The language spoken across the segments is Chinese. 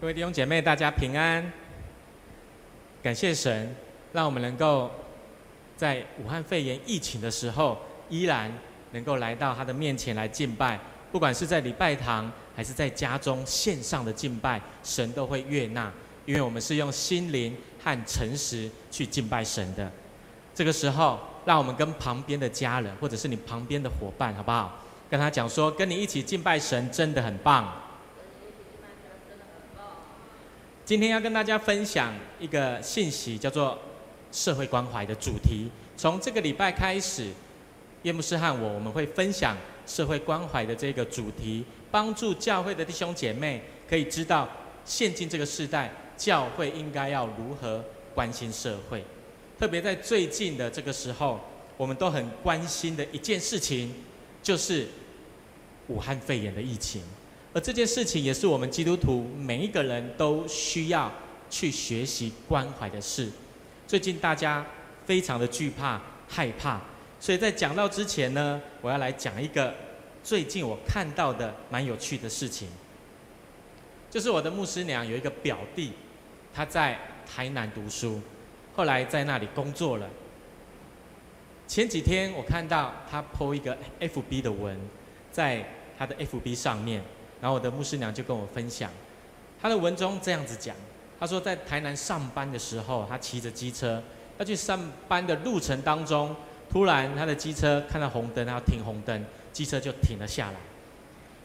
各位弟兄姐妹，大家平安。感谢神，让我们能够在武汉肺炎疫情的时候，依然能够来到他的面前来敬拜。不管是在礼拜堂，还是在家中线上的敬拜，神都会悦纳，因为我们是用心灵和诚实去敬拜神的。这个时候，让我们跟旁边的家人，或者是你旁边的伙伴，好不好？跟他讲说，跟你一起敬拜神真的很棒。今天要跟大家分享一个信息，叫做社会关怀的主题。从这个礼拜开始，叶牧师和我我们会分享社会关怀的这个主题，帮助教会的弟兄姐妹可以知道，现今这个时代，教会应该要如何关心社会。特别在最近的这个时候，我们都很关心的一件事情，就是武汉肺炎的疫情。而这件事情也是我们基督徒每一个人都需要去学习关怀的事。最近大家非常的惧怕、害怕，所以在讲到之前呢，我要来讲一个最近我看到的蛮有趣的事情，就是我的牧师娘有一个表弟，他在台南读书，后来在那里工作了。前几天我看到他 po 一个 FB 的文，在他的 FB 上面。然后我的牧师娘就跟我分享，她的文中这样子讲，她说在台南上班的时候，她骑着机车要去上班的路程当中，突然她的机车看到红灯，她要停红灯，机车就停了下来。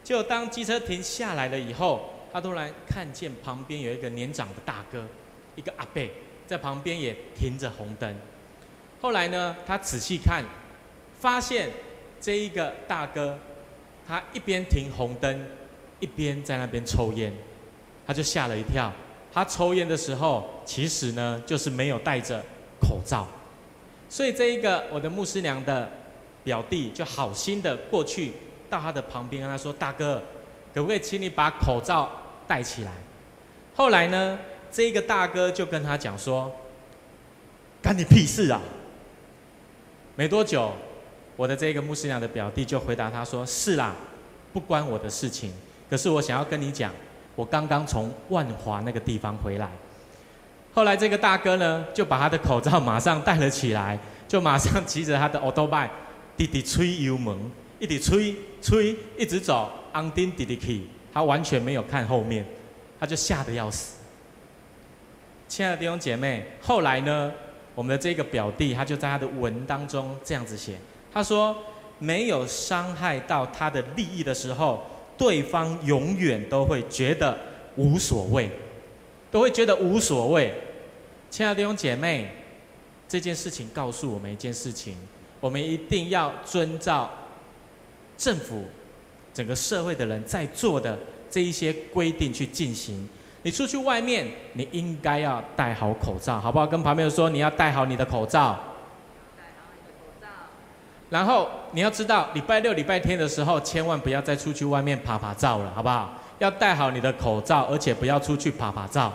就当机车停下来了以后，她突然看见旁边有一个年长的大哥，一个阿伯在旁边也停着红灯。后来呢，她仔细看，发现这一个大哥，他一边停红灯。一边在那边抽烟，他就吓了一跳。他抽烟的时候，其实呢就是没有戴着口罩，所以这一个我的牧师娘的表弟就好心的过去到他的旁边跟他说：“大哥，可不可以请你把口罩戴起来？”后来呢，这一个大哥就跟他讲说：“干你屁事啊！”没多久，我的这个牧师娘的表弟就回答他说：“是啦，不关我的事情。”可是我想要跟你讲，我刚刚从万华那个地方回来。后来这个大哥呢，就把他的口罩马上戴了起来，就马上骑着他的欧兜拜，滴滴吹油门，一直吹吹，一直走，昂丁滴滴去，他完全没有看后面，他就吓得要死。亲爱的弟兄姐妹，后来呢，我们的这个表弟他就在他的文当中这样子写，他说没有伤害到他的利益的时候。对方永远都会觉得无所谓，都会觉得无所谓。亲爱的弟兄姐妹，这件事情告诉我们一件事情：我们一定要遵照政府、整个社会的人在做的这一些规定去进行。你出去外面，你应该要戴好口罩，好不好？跟旁边人说，你要戴好你的口罩。然后你要知道，礼拜六、礼拜天的时候，千万不要再出去外面趴趴走了，好不好？要戴好你的口罩，而且不要出去趴趴走，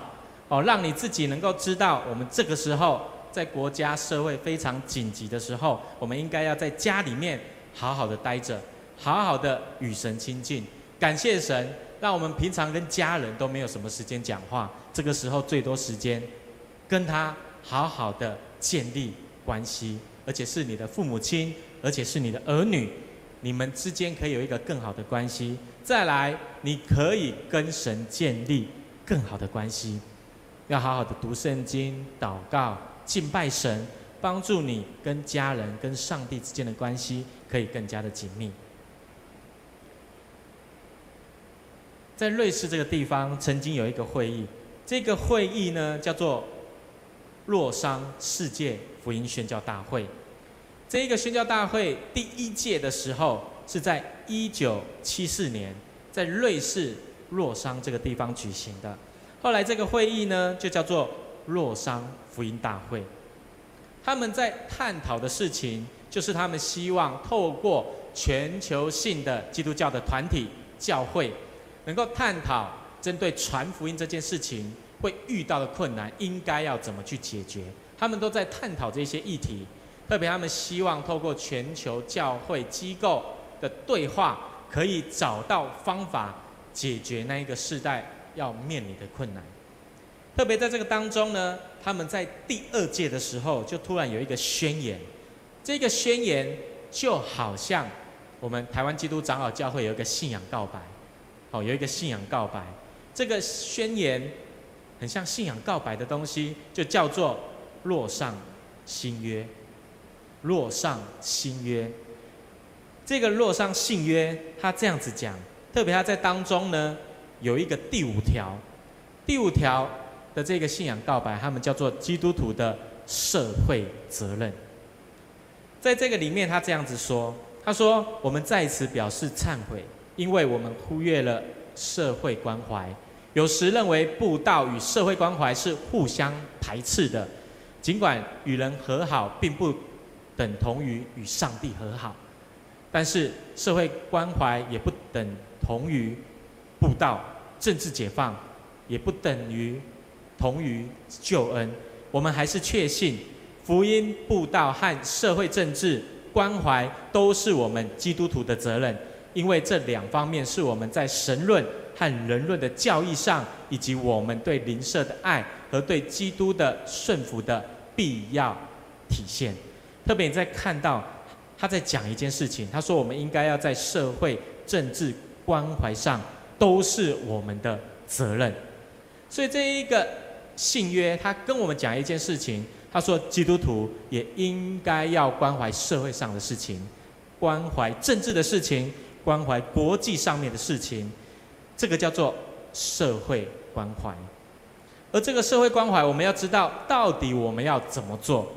哦，让你自己能够知道，我们这个时候在国家社会非常紧急的时候，我们应该要在家里面好好的待着，好好的与神亲近，感谢神，让我们平常跟家人都没有什么时间讲话，这个时候最多时间跟他好好的建立关系，而且是你的父母亲。而且是你的儿女，你们之间可以有一个更好的关系。再来，你可以跟神建立更好的关系，要好好的读圣经、祷告、敬拜神，帮助你跟家人、跟上帝之间的关系可以更加的紧密。在瑞士这个地方，曾经有一个会议，这个会议呢叫做洛桑世界福音宣教大会。这一个宣教大会第一届的时候是在一九七四年，在瑞士洛桑这个地方举行的。后来这个会议呢，就叫做洛桑福音大会。他们在探讨的事情，就是他们希望透过全球性的基督教的团体教会，能够探讨针对传福音这件事情会遇到的困难，应该要怎么去解决。他们都在探讨这些议题。特别，他们希望透过全球教会机构的对话，可以找到方法解决那一个世代要面临的困难。特别在这个当中呢，他们在第二届的时候，就突然有一个宣言。这个宣言就好像我们台湾基督长老教会有一个信仰告白，哦，有一个信仰告白。这个宣言很像信仰告白的东西，就叫做“若上新约”。若上新约，这个若上信约，他这样子讲，特别他在当中呢，有一个第五条，第五条的这个信仰告白，他们叫做基督徒的社会责任。在这个里面，他这样子说，他说：“我们在此表示忏悔，因为我们忽略了社会关怀，有时认为布道与社会关怀是互相排斥的，尽管与人和好并不。”等同于与上帝和好，但是社会关怀也不等同于布道、政治解放，也不等于同于救恩。我们还是确信，福音布道和社会政治关怀都是我们基督徒的责任，因为这两方面是我们在神论和人论的教义上，以及我们对邻舍的爱和对基督的顺服的必要体现。特别你在看到他在讲一件事情，他说我们应该要在社会政治关怀上都是我们的责任。所以这一个信约，他跟我们讲一件事情，他说基督徒也应该要关怀社会上的事情，关怀政治的事情，关怀国际上面的事情，这个叫做社会关怀。而这个社会关怀，我们要知道到底我们要怎么做。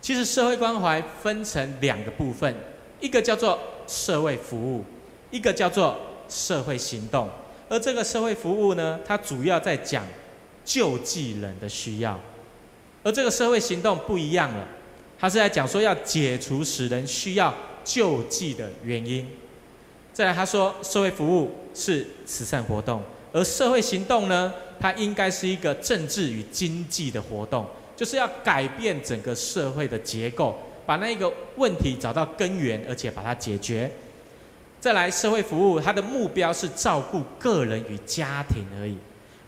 其实社会关怀分成两个部分，一个叫做社会服务，一个叫做社会行动。而这个社会服务呢，它主要在讲救济人的需要，而这个社会行动不一样了，它是在讲说要解除使人需要救济的原因。再来，他说社会服务是慈善活动，而社会行动呢，它应该是一个政治与经济的活动。就是要改变整个社会的结构，把那个问题找到根源，而且把它解决。再来，社会服务它的目标是照顾个人与家庭而已，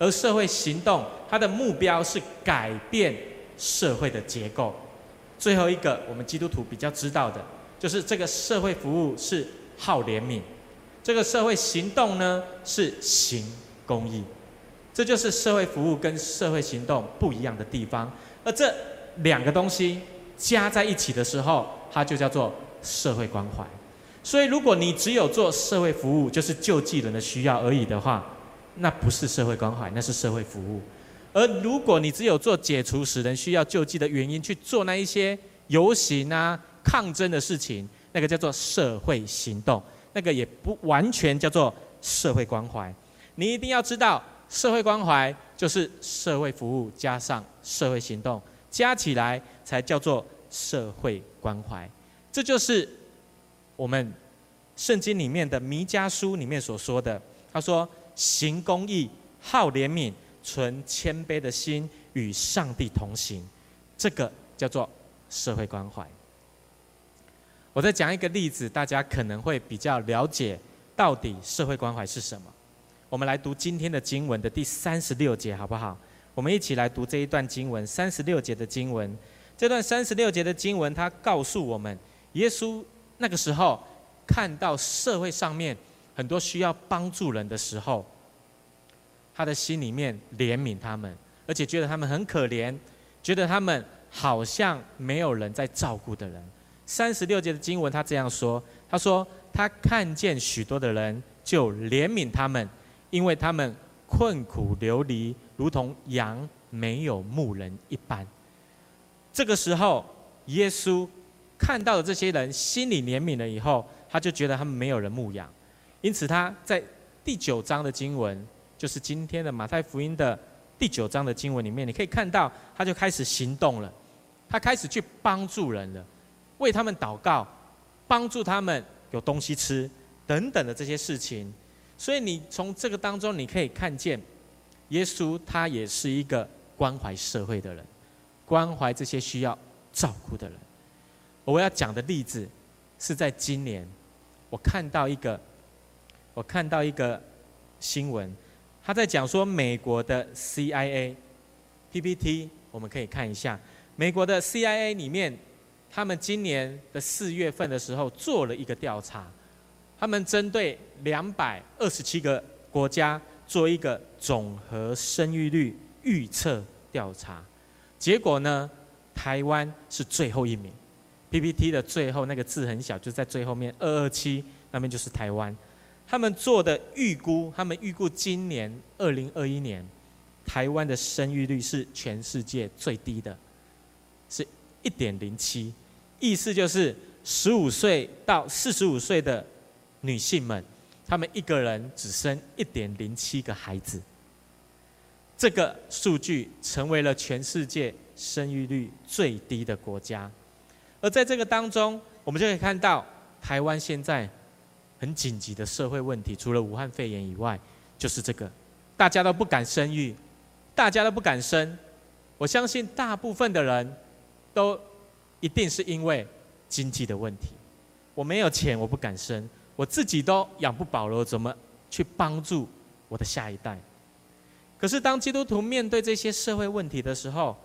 而社会行动它的目标是改变社会的结构。最后一个，我们基督徒比较知道的，就是这个社会服务是好怜悯，这个社会行动呢是行公义。这就是社会服务跟社会行动不一样的地方。而这两个东西加在一起的时候，它就叫做社会关怀。所以，如果你只有做社会服务，就是救济人的需要而已的话，那不是社会关怀，那是社会服务。而如果你只有做解除使人需要救济的原因，去做那一些游行啊、抗争的事情，那个叫做社会行动，那个也不完全叫做社会关怀。你一定要知道。社会关怀就是社会服务加上社会行动，加起来才叫做社会关怀。这就是我们圣经里面的弥迦书里面所说的。他说：“行公义，好怜悯，存谦卑的心，与上帝同行。”这个叫做社会关怀。我再讲一个例子，大家可能会比较了解到底社会关怀是什么。我们来读今天的经文的第三十六节，好不好？我们一起来读这一段经文，三十六节的经文。这段三十六节的经文，它告诉我们，耶稣那个时候看到社会上面很多需要帮助人的时候，他的心里面怜悯他们，而且觉得他们很可怜，觉得他们好像没有人在照顾的人。三十六节的经文，他这样说：“他说他看见许多的人，就怜悯他们。”因为他们困苦流离，如同羊没有牧人一般。这个时候，耶稣看到了这些人，心里怜悯了以后，他就觉得他们没有人牧养，因此他在第九章的经文，就是今天的马太福音的第九章的经文里面，你可以看到，他就开始行动了，他开始去帮助人了，为他们祷告，帮助他们有东西吃等等的这些事情。所以你从这个当中，你可以看见，耶稣他也是一个关怀社会的人，关怀这些需要照顾的人。我要讲的例子是在今年，我看到一个，我看到一个新闻，他在讲说美国的 CIA PPT，我们可以看一下美国的 CIA 里面，他们今年的四月份的时候做了一个调查，他们针对两百二十七个国家做一个总和生育率预测调查，结果呢，台湾是最后一名。PPT 的最后那个字很小，就在最后面二二七那边就是台湾。他们做的预估，他们预估今年二零二一年，台湾的生育率是全世界最低的，是一点零七，意思就是十五岁到四十五岁的女性们，他们一个人只生一点零七个孩子。这个数据成为了全世界生育率最低的国家，而在这个当中，我们就可以看到台湾现在。很紧急的社会问题，除了武汉肺炎以外，就是这个，大家都不敢生育，大家都不敢生。我相信大部分的人都一定是因为经济的问题。我没有钱，我不敢生，我自己都养不饱了，怎么去帮助我的下一代？可是当基督徒面对这些社会问题的时候，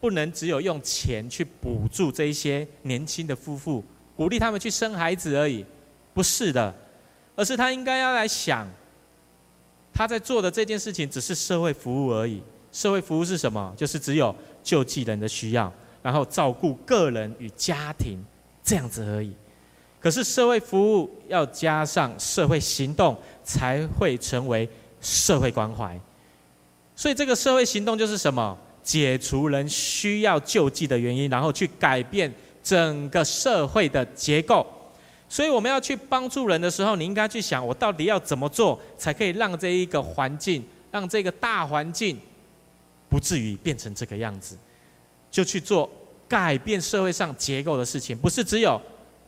不能只有用钱去补助这一些年轻的夫妇，鼓励他们去生孩子而已，不是的。而是他应该要来想，他在做的这件事情只是社会服务而已。社会服务是什么？就是只有救济人的需要，然后照顾个人与家庭这样子而已。可是社会服务要加上社会行动，才会成为社会关怀。所以这个社会行动就是什么？解除人需要救济的原因，然后去改变整个社会的结构。所以我们要去帮助人的时候，你应该去想，我到底要怎么做，才可以让这一个环境，让这个大环境，不至于变成这个样子，就去做改变社会上结构的事情，不是只有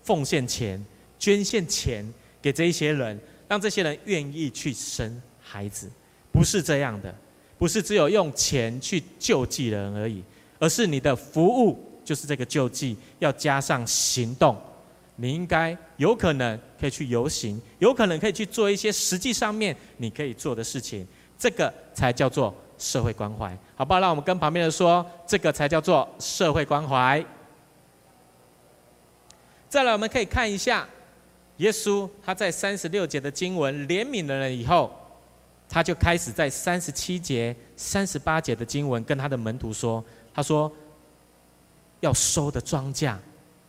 奉献钱、捐献钱给这一些人，让这些人愿意去生孩子，不是这样的，不是只有用钱去救济人而已，而是你的服务就是这个救济，要加上行动。你应该有可能可以去游行，有可能可以去做一些实际上面你可以做的事情，这个才叫做社会关怀，好不好？让我们跟旁边人说，这个才叫做社会关怀。再来，我们可以看一下，耶稣他在三十六节的经文怜悯了人以后，他就开始在三十七节、三十八节的经文跟他的门徒说，他说要收的庄稼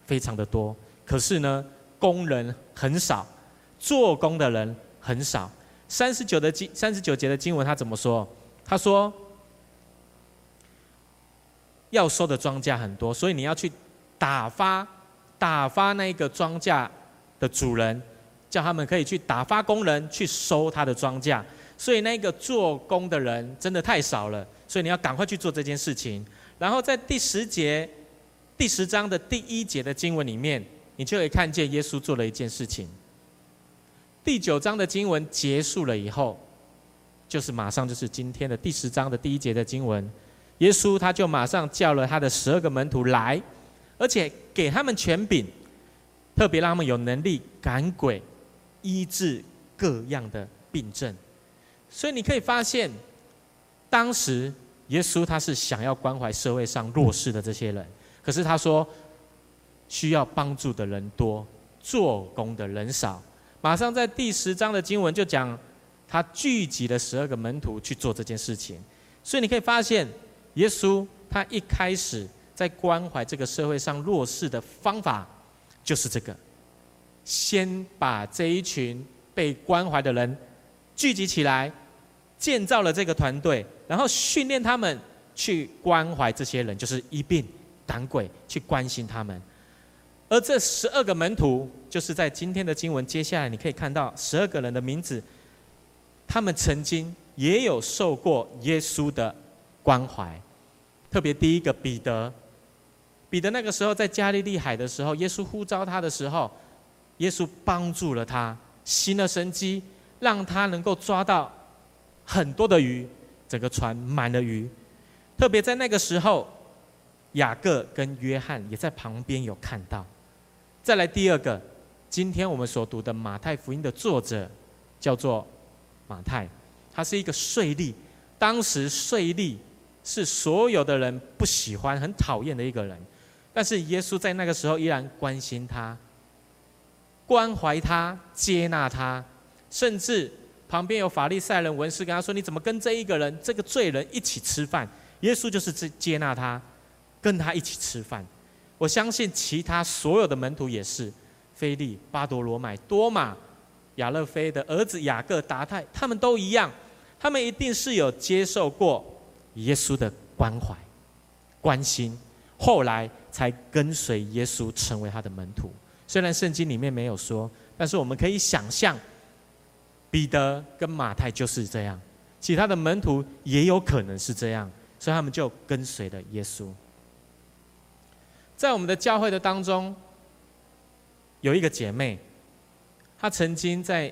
非常的多。可是呢，工人很少，做工的人很少。三十九的经，三十九节的经文，他怎么说？他说，要收的庄稼很多，所以你要去打发，打发那个庄稼的主人，叫他们可以去打发工人去收他的庄稼。所以那个做工的人真的太少了，所以你要赶快去做这件事情。然后在第十节，第十章的第一节的经文里面。你就会看见耶稣做了一件事情。第九章的经文结束了以后，就是马上就是今天的第十章的第一节的经文。耶稣他就马上叫了他的十二个门徒来，而且给他们权柄，特别让他们有能力赶鬼、医治各样的病症。所以你可以发现，当时耶稣他是想要关怀社会上弱势的这些人，可是他说。需要帮助的人多，做工的人少。马上在第十章的经文就讲，他聚集了十二个门徒去做这件事情。所以你可以发现，耶稣他一开始在关怀这个社会上弱势的方法，就是这个：先把这一群被关怀的人聚集起来，建造了这个团队，然后训练他们去关怀这些人，就是一病赶鬼，去关心他们。而这十二个门徒，就是在今天的经文接下来，你可以看到十二个人的名字，他们曾经也有受过耶稣的关怀。特别第一个彼得，彼得那个时候在加利利海的时候，耶稣呼召他的时候，耶稣帮助了他，行了神机，让他能够抓到很多的鱼，整个船满了鱼。特别在那个时候，雅各跟约翰也在旁边有看到。再来第二个，今天我们所读的马太福音的作者叫做马太，他是一个税吏，当时税吏是所有的人不喜欢、很讨厌的一个人。但是耶稣在那个时候依然关心他，关怀他，接纳他，甚至旁边有法利赛人、文士跟他说：“你怎么跟这一个人、这个罪人一起吃饭？”耶稣就是接接纳他，跟他一起吃饭。我相信其他所有的门徒也是，腓利、巴多罗买、多马、亚勒菲的儿子雅各、达太，他们都一样，他们一定是有接受过耶稣的关怀、关心，后来才跟随耶稣成为他的门徒。虽然圣经里面没有说，但是我们可以想象，彼得跟马太就是这样，其他的门徒也有可能是这样，所以他们就跟随了耶稣。在我们的教会的当中，有一个姐妹，她曾经在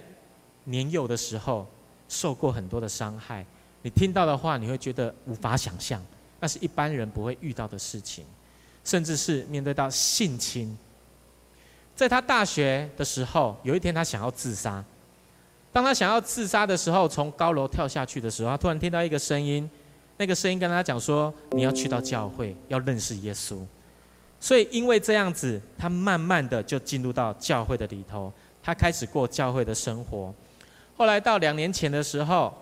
年幼的时候受过很多的伤害。你听到的话，你会觉得无法想象，那是一般人不会遇到的事情，甚至是面对到性侵。在他大学的时候，有一天他想要自杀。当他想要自杀的时候，从高楼跳下去的时候，他突然听到一个声音，那个声音跟他讲说：“你要去到教会，要认识耶稣。”所以因为这样子，他慢慢的就进入到教会的里头，他开始过教会的生活。后来到两年前的时候，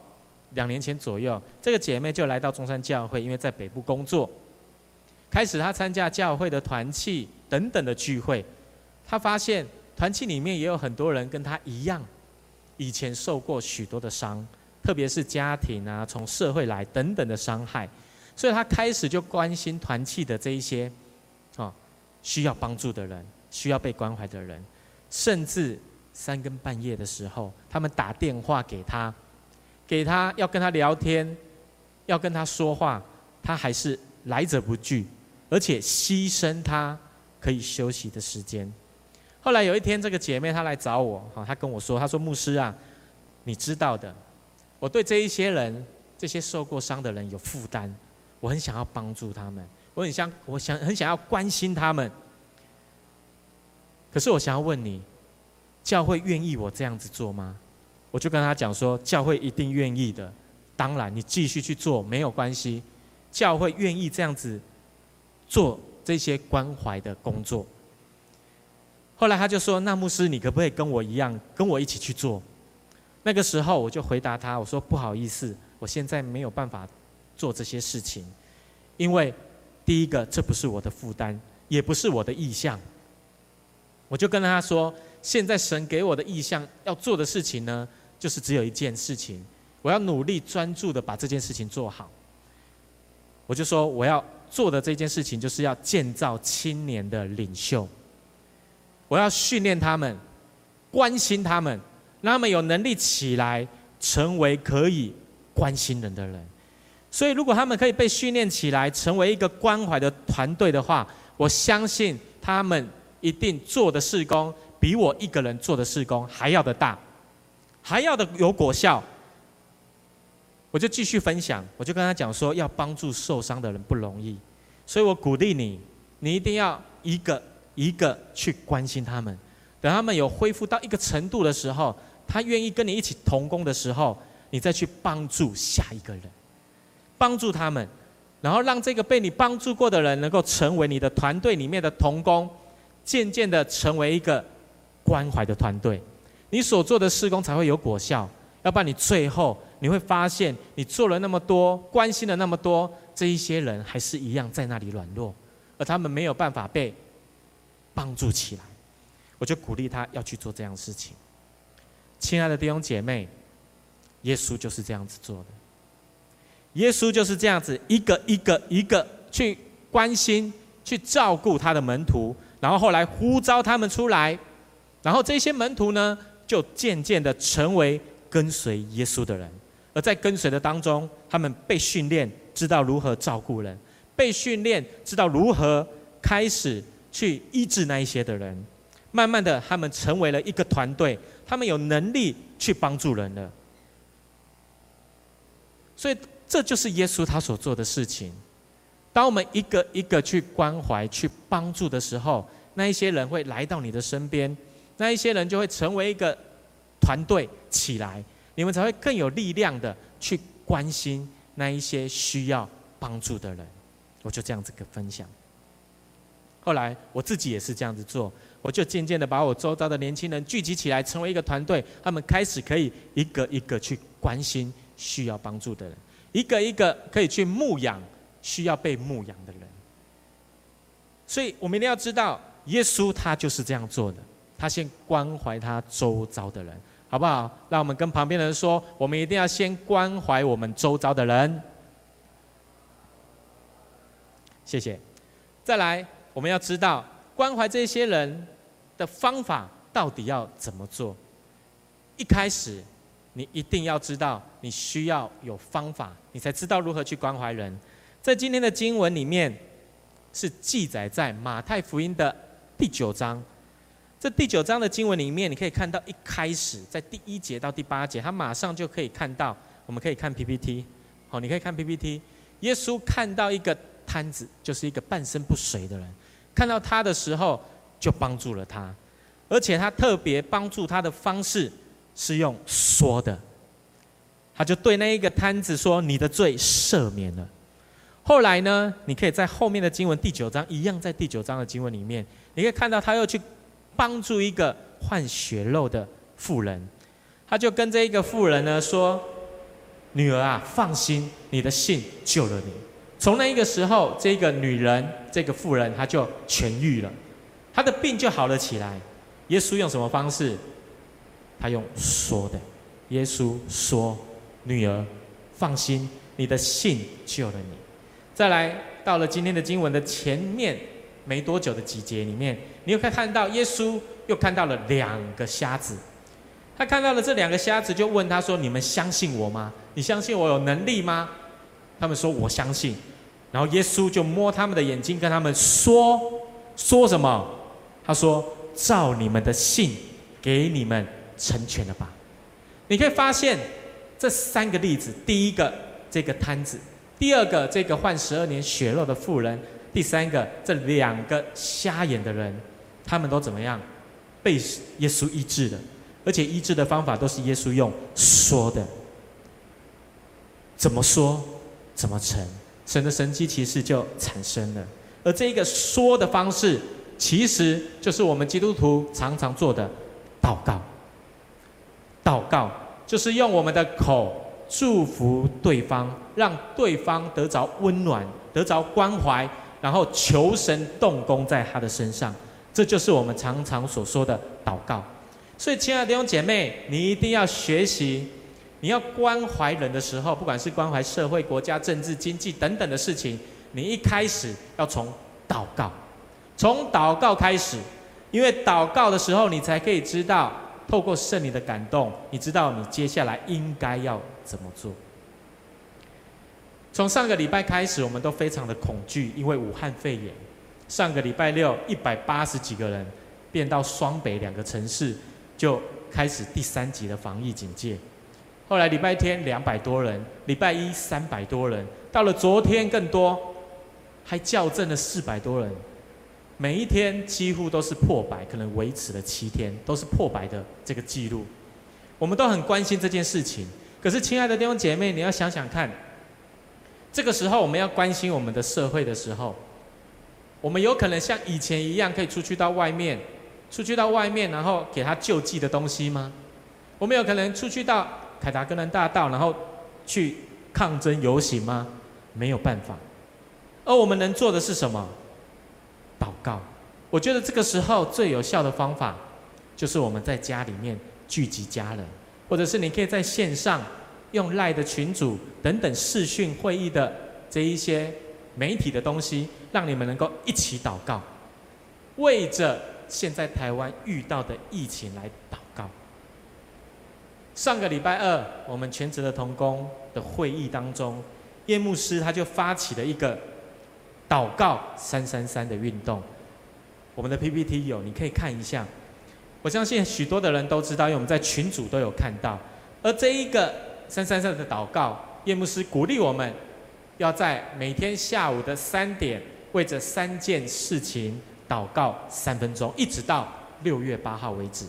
两年前左右，这个姐妹就来到中山教会，因为在北部工作，开始他参加教会的团契等等的聚会。他发现团契里面也有很多人跟他一样，以前受过许多的伤，特别是家庭啊、从社会来等等的伤害，所以他开始就关心团契的这一些，啊，需要帮助的人，需要被关怀的人，甚至三更半夜的时候，他们打电话给他，给他要跟他聊天，要跟他说话，他还是来者不拒，而且牺牲他可以休息的时间。后来有一天，这个姐妹她来找我，哈，她跟我说：“她说牧师啊，你知道的，我对这一些人，这些受过伤的人有负担，我很想要帮助他们，我很想，我想很想要关心他们。可是我想要问你，教会愿意我这样子做吗？”我就跟她讲说：“教会一定愿意的，当然你继续去做没有关系，教会愿意这样子做这些关怀的工作。”后来他就说：“那牧师，你可不可以跟我一样，跟我一起去做？”那个时候我就回答他：“我说不好意思，我现在没有办法做这些事情，因为第一个这不是我的负担，也不是我的意向。”我就跟他说：“现在神给我的意向要做的事情呢，就是只有一件事情，我要努力专注的把这件事情做好。”我就说：“我要做的这件事情，就是要建造青年的领袖。”我要训练他们，关心他们，让他们有能力起来，成为可以关心人的人。所以，如果他们可以被训练起来，成为一个关怀的团队的话，我相信他们一定做的事工比我一个人做的事工还要的大，还要的有果效。我就继续分享，我就跟他讲说，要帮助受伤的人不容易，所以我鼓励你，你一定要一个。一个去关心他们，等他们有恢复到一个程度的时候，他愿意跟你一起同工的时候，你再去帮助下一个人，帮助他们，然后让这个被你帮助过的人能够成为你的团队里面的同工，渐渐的成为一个关怀的团队，你所做的事工才会有果效。要不然你最后你会发现，你做了那么多，关心了那么多，这一些人还是一样在那里软弱，而他们没有办法被。帮助起来，我就鼓励他要去做这样的事情。亲爱的弟兄姐妹，耶稣就是这样子做的。耶稣就是这样子一个一个一个去关心、去照顾他的门徒，然后后来呼召他们出来，然后这些门徒呢，就渐渐的成为跟随耶稣的人。而在跟随的当中，他们被训练，知道如何照顾人；被训练，知道如何开始。去医治那一些的人，慢慢的，他们成为了一个团队，他们有能力去帮助人了。所以，这就是耶稣他所做的事情。当我们一个一个去关怀、去帮助的时候，那一些人会来到你的身边，那一些人就会成为一个团队起来，你们才会更有力量的去关心那一些需要帮助的人。我就这样子个分享。后来我自己也是这样子做，我就渐渐的把我周遭的年轻人聚集起来，成为一个团队，他们开始可以一个一个去关心需要帮助的人，一个一个可以去牧养需要被牧养的人。所以我们一定要知道，耶稣他就是这样做的，他先关怀他周遭的人，好不好？让我们跟旁边的人说，我们一定要先关怀我们周遭的人。谢谢。再来。我们要知道关怀这些人的方法到底要怎么做。一开始，你一定要知道你需要有方法，你才知道如何去关怀人。在今天的经文里面，是记载在马太福音的第九章。这第九章的经文里面，你可以看到一开始在第一节到第八节，他马上就可以看到。我们可以看 PPT，好，你可以看 PPT。耶稣看到一个瘫子，就是一个半身不遂的人。看到他的时候，就帮助了他，而且他特别帮助他的方式是用说的，他就对那一个瘫子说：“你的罪赦免了。”后来呢，你可以在后面的经文第九章一样，在第九章的经文里面，你可以看到他又去帮助一个患血肉的妇人，他就跟这一个妇人呢说：“女儿啊，放心，你的信救了你。”从那一个时候，这个女人，这个妇人，她就痊愈了，她的病就好了起来。耶稣用什么方式？他用说的。耶稣说：“女儿，放心，你的信救了你。”再来到了今天的经文的前面没多久的几节里面，你又可以看到耶稣又看到了两个瞎子。他看到了这两个瞎子，就问他说：“你们相信我吗？你相信我有能力吗？”他们说：“我相信。”然后耶稣就摸他们的眼睛，跟他们说：“说什么？”他说：“照你们的信，给你们成全了吧。”你可以发现这三个例子：第一个这个瘫子，第二个这个患十二年血肉的妇人，第三个这两个瞎眼的人，他们都怎么样？被耶稣医治的，而且医治的方法都是耶稣用说的。怎么说，怎么成。神的神迹其实就产生了，而这一个说的方式，其实就是我们基督徒常常做的祷告。祷告就是用我们的口祝福对方，让对方得着温暖，得着关怀，然后求神动工在他的身上。这就是我们常常所说的祷告。所以，亲爱的弟兄姐妹，你一定要学习。你要关怀人的时候，不管是关怀社会、国家、政治、经济等等的事情，你一开始要从祷告，从祷告开始，因为祷告的时候，你才可以知道，透过圣灵的感动，你知道你接下来应该要怎么做。从上个礼拜开始，我们都非常的恐惧，因为武汉肺炎。上个礼拜六，一百八十几个人变到双北两个城市，就开始第三级的防疫警戒。后来礼拜天两百多人，礼拜一三百多人，到了昨天更多，还校正了四百多人。每一天几乎都是破百，可能维持了七天都是破百的这个记录。我们都很关心这件事情。可是，亲爱的弟兄姐妹，你要想想看，这个时候我们要关心我们的社会的时候，我们有可能像以前一样可以出去到外面，出去到外面，然后给他救济的东西吗？我们有可能出去到。凯达格兰大道，然后去抗争游行吗？没有办法。而我们能做的是什么？祷告。我觉得这个时候最有效的方法，就是我们在家里面聚集家人，或者是你可以在线上用赖的群组等等视讯会议的这一些媒体的东西，让你们能够一起祷告，为着现在台湾遇到的疫情来祷告。上个礼拜二，我们全职的同工的会议当中，叶牧师他就发起了一个祷告三三三的运动。我们的 PPT 有，你可以看一下。我相信许多的人都知道，因为我们在群组都有看到。而这一个三三三的祷告，叶牧师鼓励我们要在每天下午的三点，为这三件事情祷告三分钟，一直到六月八号为止。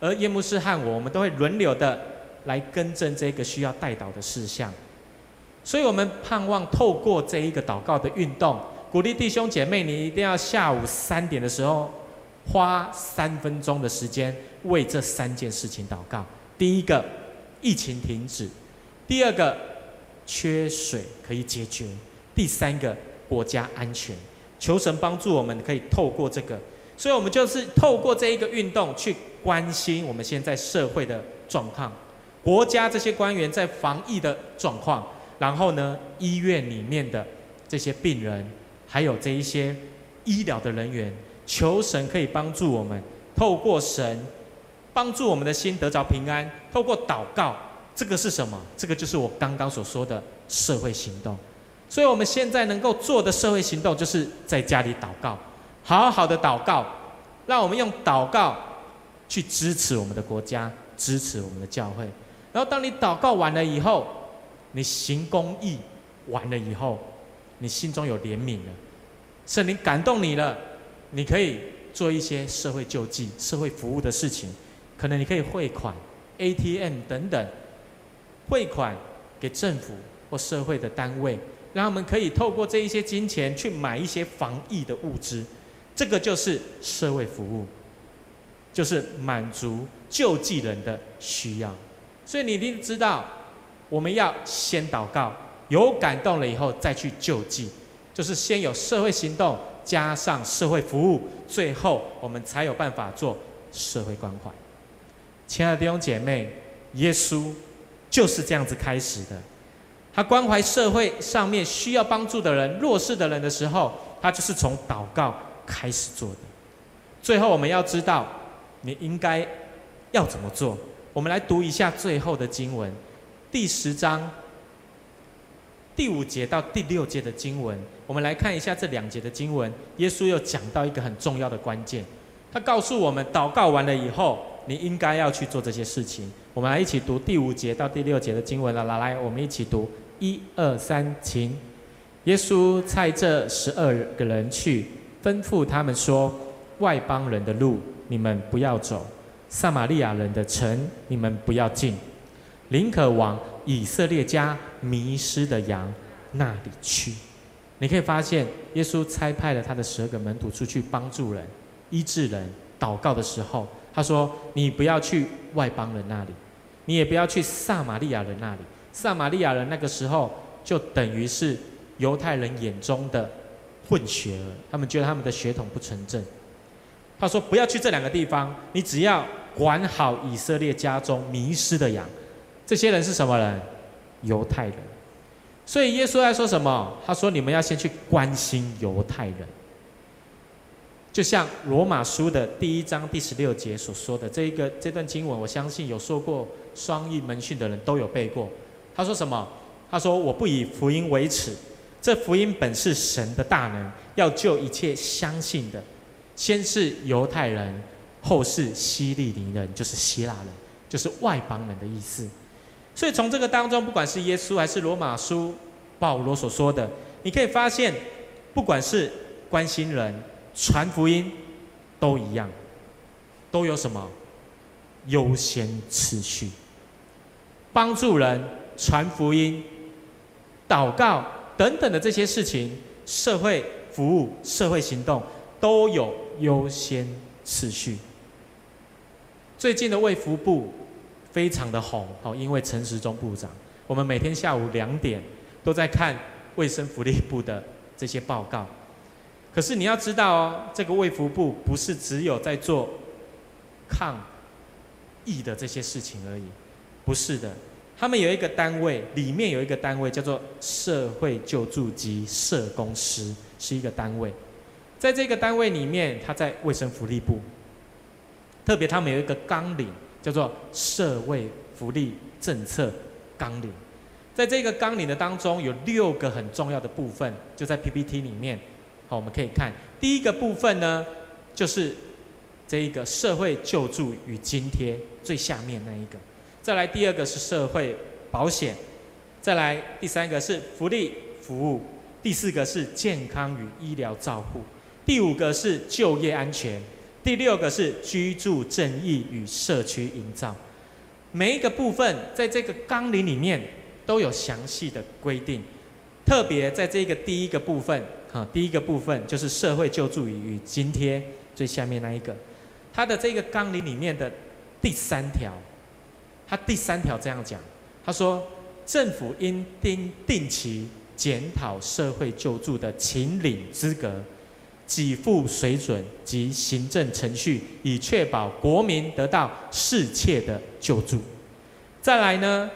而叶牧师和我，我们都会轮流的来更正这个需要代祷的事项。所以，我们盼望透过这一个祷告的运动，鼓励弟兄姐妹，你一定要下午三点的时候，花三分钟的时间为这三件事情祷告。第一个，疫情停止；第二个，缺水可以解决；第三个，国家安全。求神帮助我们，可以透过这个，所以我们就是透过这一个运动去关心我们现在社会的状况，国家这些官员在防疫的状况，然后呢，医院里面的这些病人，还有这一些医疗的人员，求神可以帮助我们，透过神帮助我们的心得着平安，透过祷告，这个是什么？这个就是我刚刚所说的社会行动。所以，我们现在能够做的社会行动，就是在家里祷告，好好的祷告，让我们用祷告去支持我们的国家，支持我们的教会。然后，当你祷告完了以后，你行公义完了以后，你心中有怜悯了，圣灵感动你了，你可以做一些社会救济、社会服务的事情，可能你可以汇款、ATM 等等，汇款给政府或社会的单位。让他们可以透过这一些金钱去买一些防疫的物资，这个就是社会服务，就是满足救济人的需要。所以你一定知道，我们要先祷告，有感动了以后再去救济，就是先有社会行动，加上社会服务，最后我们才有办法做社会关怀。亲爱的弟兄姐妹，耶稣就是这样子开始的。他关怀社会上面需要帮助的人、弱势的人的时候，他就是从祷告开始做的。最后，我们要知道你应该要怎么做。我们来读一下最后的经文，第十章第五节到第六节的经文。我们来看一下这两节的经文。耶稣又讲到一个很重要的关键，他告诉我们，祷告完了以后，你应该要去做这些事情。我们来一起读第五节到第六节的经文了。来来，我们一起读。一二三，请。耶稣差这十二个人去，吩咐他们说：外邦人的路你们不要走，撒玛利亚人的城你们不要进，宁可往以色列家迷失的羊那里去。你可以发现，耶稣差派了他的十二个门徒出去帮助人、医治人、祷告的时候，他说：你不要去外邦人那里，你也不要去撒玛利亚人那里。撒玛利亚人那个时候就等于是犹太人眼中的混血儿，他们觉得他们的血统不纯正。他说：“不要去这两个地方，你只要管好以色列家中迷失的羊。这些人是什么人？犹太人。所以耶稣在说什么？他说：你们要先去关心犹太人。就像罗马书的第一章第十六节所说的这一个这段经文，我相信有受过双翼门训的人都有背过。”他说什么？他说：“我不以福音为耻，这福音本是神的大能，要救一切相信的，先是犹太人，后是希利尼人，就是希腊人，就是外邦人的意思。所以从这个当中，不管是耶稣还是罗马书保罗所说的，你可以发现，不管是关心人、传福音，都一样，都有什么优先次序，帮助人。”传福音、祷告等等的这些事情，社会服务、社会行动都有优先次序。最近的卫福部非常的红哦，因为陈时中部长，我们每天下午两点都在看卫生福利部的这些报告。可是你要知道哦，这个卫福部不是只有在做抗疫的这些事情而已，不是的。他们有一个单位，里面有一个单位叫做社会救助及社工师，是一个单位。在这个单位里面，他在卫生福利部，特别他们有一个纲领，叫做社会福利政策纲领。在这个纲领的当中，有六个很重要的部分，就在 PPT 里面。好，我们可以看第一个部分呢，就是这一个社会救助与津贴最下面那一个。再来第二个是社会保险，再来第三个是福利服务，第四个是健康与医疗照护，第五个是就业安全，第六个是居住正义与社区营造。每一个部分在这个纲领里面都有详细的规定。特别在这个第一个部分，好，第一个部分就是社会救助与津贴最下面那一个，它的这个纲领里面的第三条，它第三条这样讲，他说政府应定定期检讨社会救助的请领资格、给付水准及行政程序，以确保国民得到适切的救助。再来呢，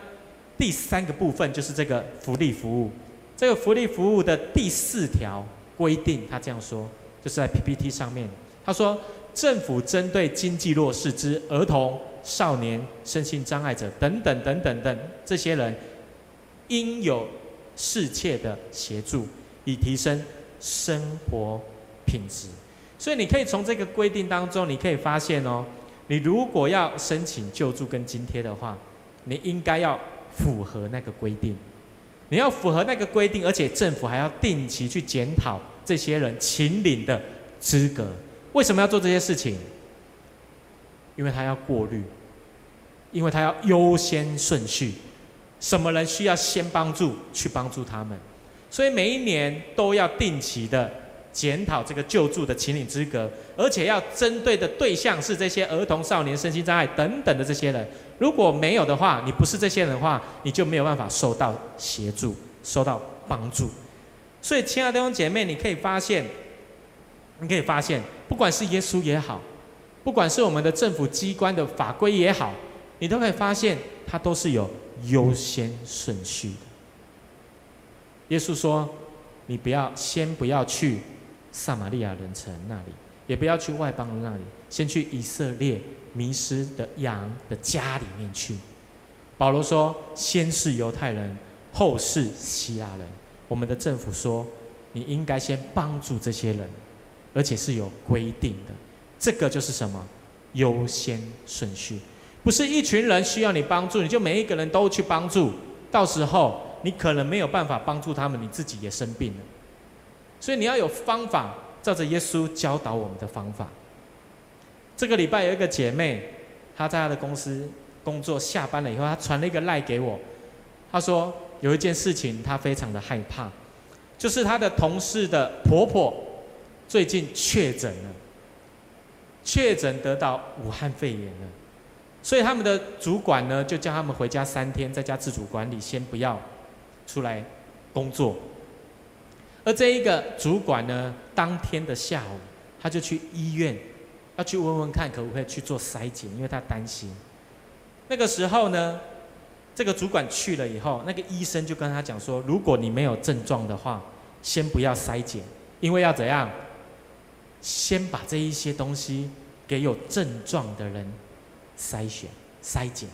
第三个部分就是这个福利服务。这个福利服务的第四条规定，他这样说，就是在 PPT 上面。他说，政府针对经济弱势之儿童、少年、身心障碍者等等等等等这些人，应有适切的协助，以提升生活品质。所以，你可以从这个规定当中，你可以发现哦，你如果要申请救助跟津贴的话，你应该要符合那个规定。你要符合那个规定，而且政府还要定期去检讨这些人请领的资格。为什么要做这些事情？因为他要过滤，因为他要优先顺序，什么人需要先帮助，去帮助他们。所以每一年都要定期的检讨这个救助的请领资格，而且要针对的对象是这些儿童、少年、身心障碍等等的这些人。如果没有的话，你不是这些人的话，你就没有办法受到协助、受到帮助。所以，亲爱的弟兄姐妹，你可以发现，你可以发现，不管是耶稣也好，不管是我们的政府机关的法规也好，你都可以发现，它都是有优先顺序的。耶稣说：“你不要先不要去撒玛利亚人城那里，也不要去外邦人那里，先去以色列。”迷失的羊的家里面去。保罗说：“先是犹太人，后是希腊人。”我们的政府说：“你应该先帮助这些人，而且是有规定的。这个就是什么？优先顺序，不是一群人需要你帮助，你就每一个人都去帮助。到时候你可能没有办法帮助他们，你自己也生病了。所以你要有方法，照着耶稣教导我们的方法。”这个礼拜有一个姐妹，她在她的公司工作，下班了以后，她传了一个赖给我。她说有一件事情她非常的害怕，就是她的同事的婆婆最近确诊了，确诊得到武汉肺炎了，所以他们的主管呢就叫他们回家三天，在家自主管理，先不要出来工作。而这一个主管呢，当天的下午，他就去医院。要去问问看可不可以去做筛检，因为他担心。那个时候呢，这个主管去了以后，那个医生就跟他讲说：如果你没有症状的话，先不要筛检，因为要怎样？先把这一些东西给有症状的人筛选、筛检。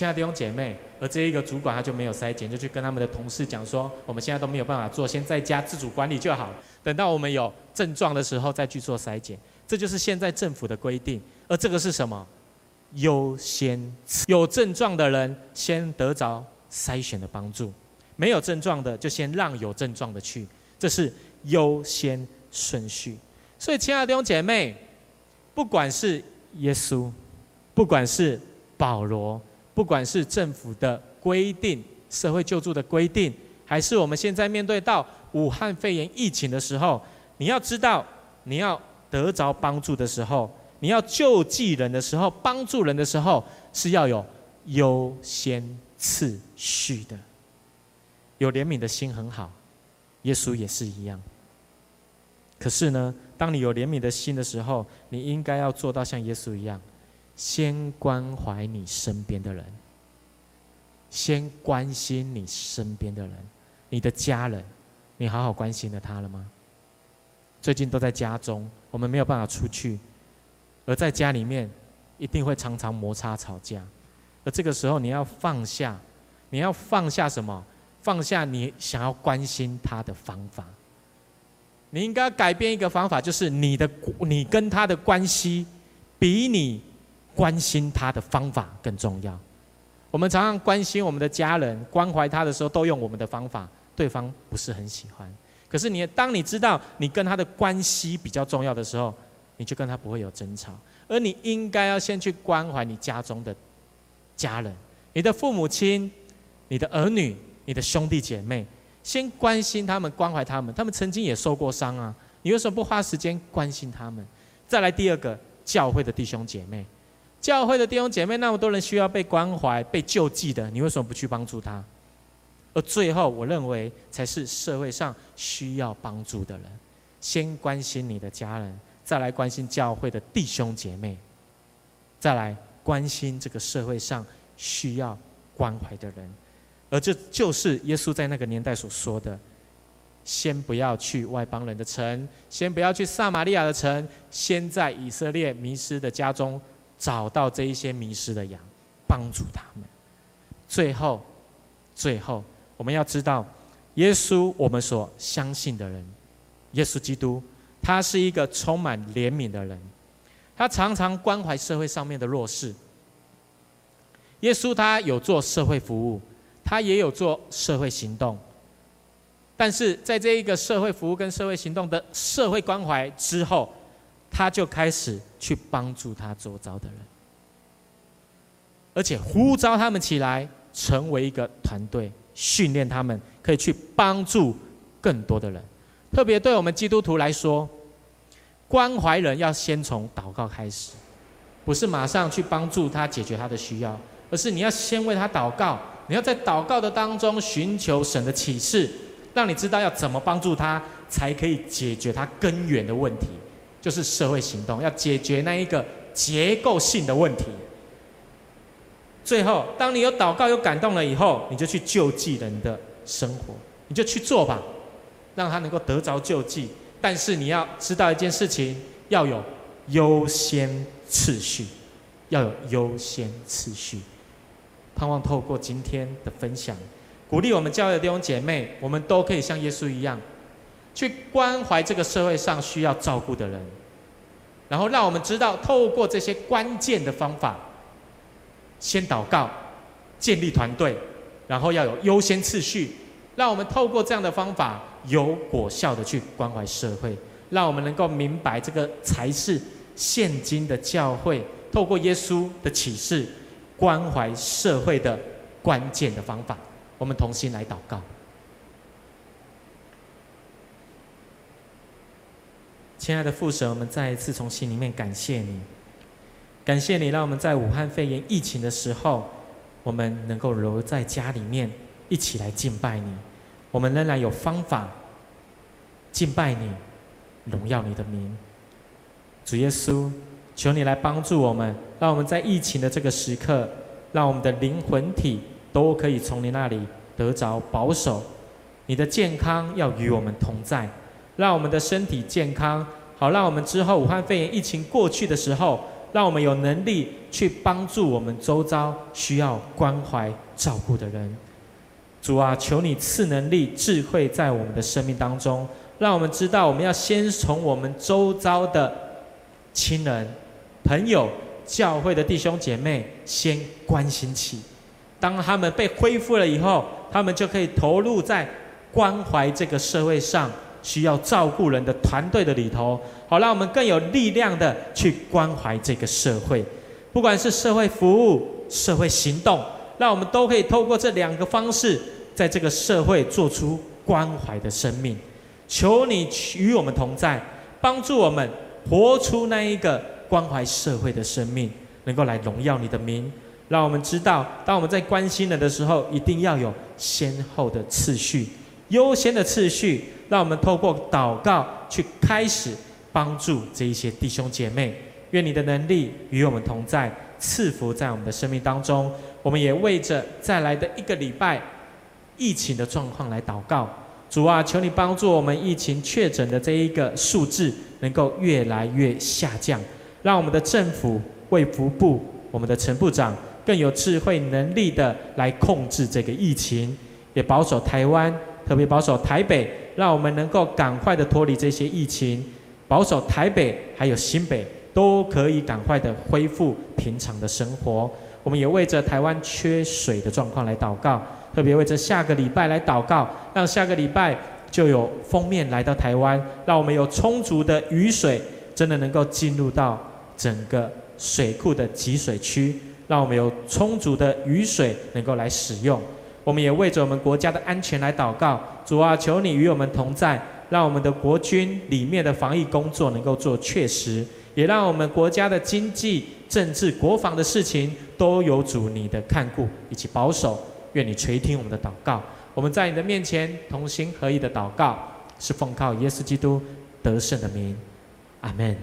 亲爱的弟兄姐妹，而这一个主管他就没有筛检，就去跟他们的同事讲说：我们现在都没有办法做，先在家自主管理就好，等到我们有症状的时候再去做筛检。这就是现在政府的规定，而这个是什么？优先有症状的人先得着筛选的帮助，没有症状的就先让有症状的去，这是优先顺序。所以，亲爱的弟兄姐妹，不管是耶稣，不管是保罗，不管是政府的规定、社会救助的规定，还是我们现在面对到武汉肺炎疫情的时候，你要知道，你要。得着帮助的时候，你要救济人的时候，帮助人的时候，是要有优先次序的。有怜悯的心很好，耶稣也是一样。可是呢，当你有怜悯的心的时候，你应该要做到像耶稣一样，先关怀你身边的人，先关心你身边的人，你的家人，你好好关心了他了吗？最近都在家中，我们没有办法出去，而在家里面一定会常常摩擦吵架，而这个时候你要放下，你要放下什么？放下你想要关心他的方法。你应该改变一个方法，就是你的你跟他的关系比你关心他的方法更重要。我们常常关心我们的家人，关怀他的时候都用我们的方法，对方不是很喜欢。可是你，当你知道你跟他的关系比较重要的时候，你就跟他不会有争吵。而你应该要先去关怀你家中的家人，你的父母亲、你的儿女、你的兄弟姐妹，先关心他们，关怀他们。他们曾经也受过伤啊，你为什么不花时间关心他们？再来第二个，教会的弟兄姐妹，教会的弟兄姐妹，那么多人需要被关怀、被救济的，你为什么不去帮助他？而最后，我认为才是社会上需要帮助的人，先关心你的家人，再来关心教会的弟兄姐妹，再来关心这个社会上需要关怀的人，而这就是耶稣在那个年代所说的：先不要去外邦人的城，先不要去撒玛利亚的城，先在以色列迷失的家中找到这一些迷失的羊，帮助他们。最后，最后。我们要知道，耶稣，我们所相信的人，耶稣基督，他是一个充满怜悯的人，他常常关怀社会上面的弱势。耶稣他有做社会服务，他也有做社会行动，但是在这一个社会服务跟社会行动的社会关怀之后，他就开始去帮助他周遭的人，而且呼召他们起来，成为一个团队。训练他们可以去帮助更多的人，特别对我们基督徒来说，关怀人要先从祷告开始，不是马上去帮助他解决他的需要，而是你要先为他祷告，你要在祷告的当中寻求神的启示，让你知道要怎么帮助他，才可以解决他根源的问题，就是社会行动，要解决那一个结构性的问题。最后，当你有祷告、有感动了以后，你就去救济人的生活，你就去做吧，让他能够得着救济。但是你要知道一件事情，要有优先次序，要有优先次序。盼望透过今天的分享，鼓励我们教会的弟兄姐妹，我们都可以像耶稣一样，去关怀这个社会上需要照顾的人，然后让我们知道，透过这些关键的方法。先祷告，建立团队，然后要有优先次序，让我们透过这样的方法有果效的去关怀社会，让我们能够明白这个才是现今的教会透过耶稣的启示关怀社会的关键的方法。我们同心来祷告，亲爱的父神，我们再一次从心里面感谢你。感谢你，让我们在武汉肺炎疫情的时候，我们能够留在家里面一起来敬拜你。我们仍然有方法敬拜你，荣耀你的名。主耶稣，求你来帮助我们，让我们在疫情的这个时刻，让我们的灵魂体都可以从你那里得着保守。你的健康要与我们同在，让我们的身体健康，好让我们之后武汉肺炎疫情过去的时候。让我们有能力去帮助我们周遭需要关怀照顾的人。主啊，求你赐能力、智慧在我们的生命当中，让我们知道我们要先从我们周遭的亲人、朋友、教会的弟兄姐妹先关心起。当他们被恢复了以后，他们就可以投入在关怀这个社会上需要照顾人的团队的里头。好，让我们更有力量的去关怀这个社会，不管是社会服务、社会行动，让我们都可以透过这两个方式，在这个社会做出关怀的生命。求你与我们同在，帮助我们活出那一个关怀社会的生命，能够来荣耀你的名。让我们知道，当我们在关心人的时候，一定要有先后的次序，优先的次序。让我们透过祷告去开始。帮助这一些弟兄姐妹，愿你的能力与我们同在，赐福在我们的生命当中。我们也为着再来的一个礼拜疫情的状况来祷告。主啊，求你帮助我们疫情确诊的这一个数字能够越来越下降，让我们的政府、卫福部、我们的陈部长更有智慧能力的来控制这个疫情，也保守台湾，特别保守台北，让我们能够赶快的脱离这些疫情。保守台北还有新北都可以赶快的恢复平常的生活。我们也为着台湾缺水的状况来祷告，特别为着下个礼拜来祷告，让下个礼拜就有封面来到台湾，让我们有充足的雨水，真的能够进入到整个水库的集水区，让我们有充足的雨水能够来使用。我们也为着我们国家的安全来祷告，主啊，求你与我们同在，让我们的国军里面的防疫工作能够做确实，也让我们国家的经济、政治、国防的事情都有主你的看顾以及保守。愿你垂听我们的祷告，我们在你的面前同心合意的祷告，是奉靠耶稣基督得胜的名，阿门。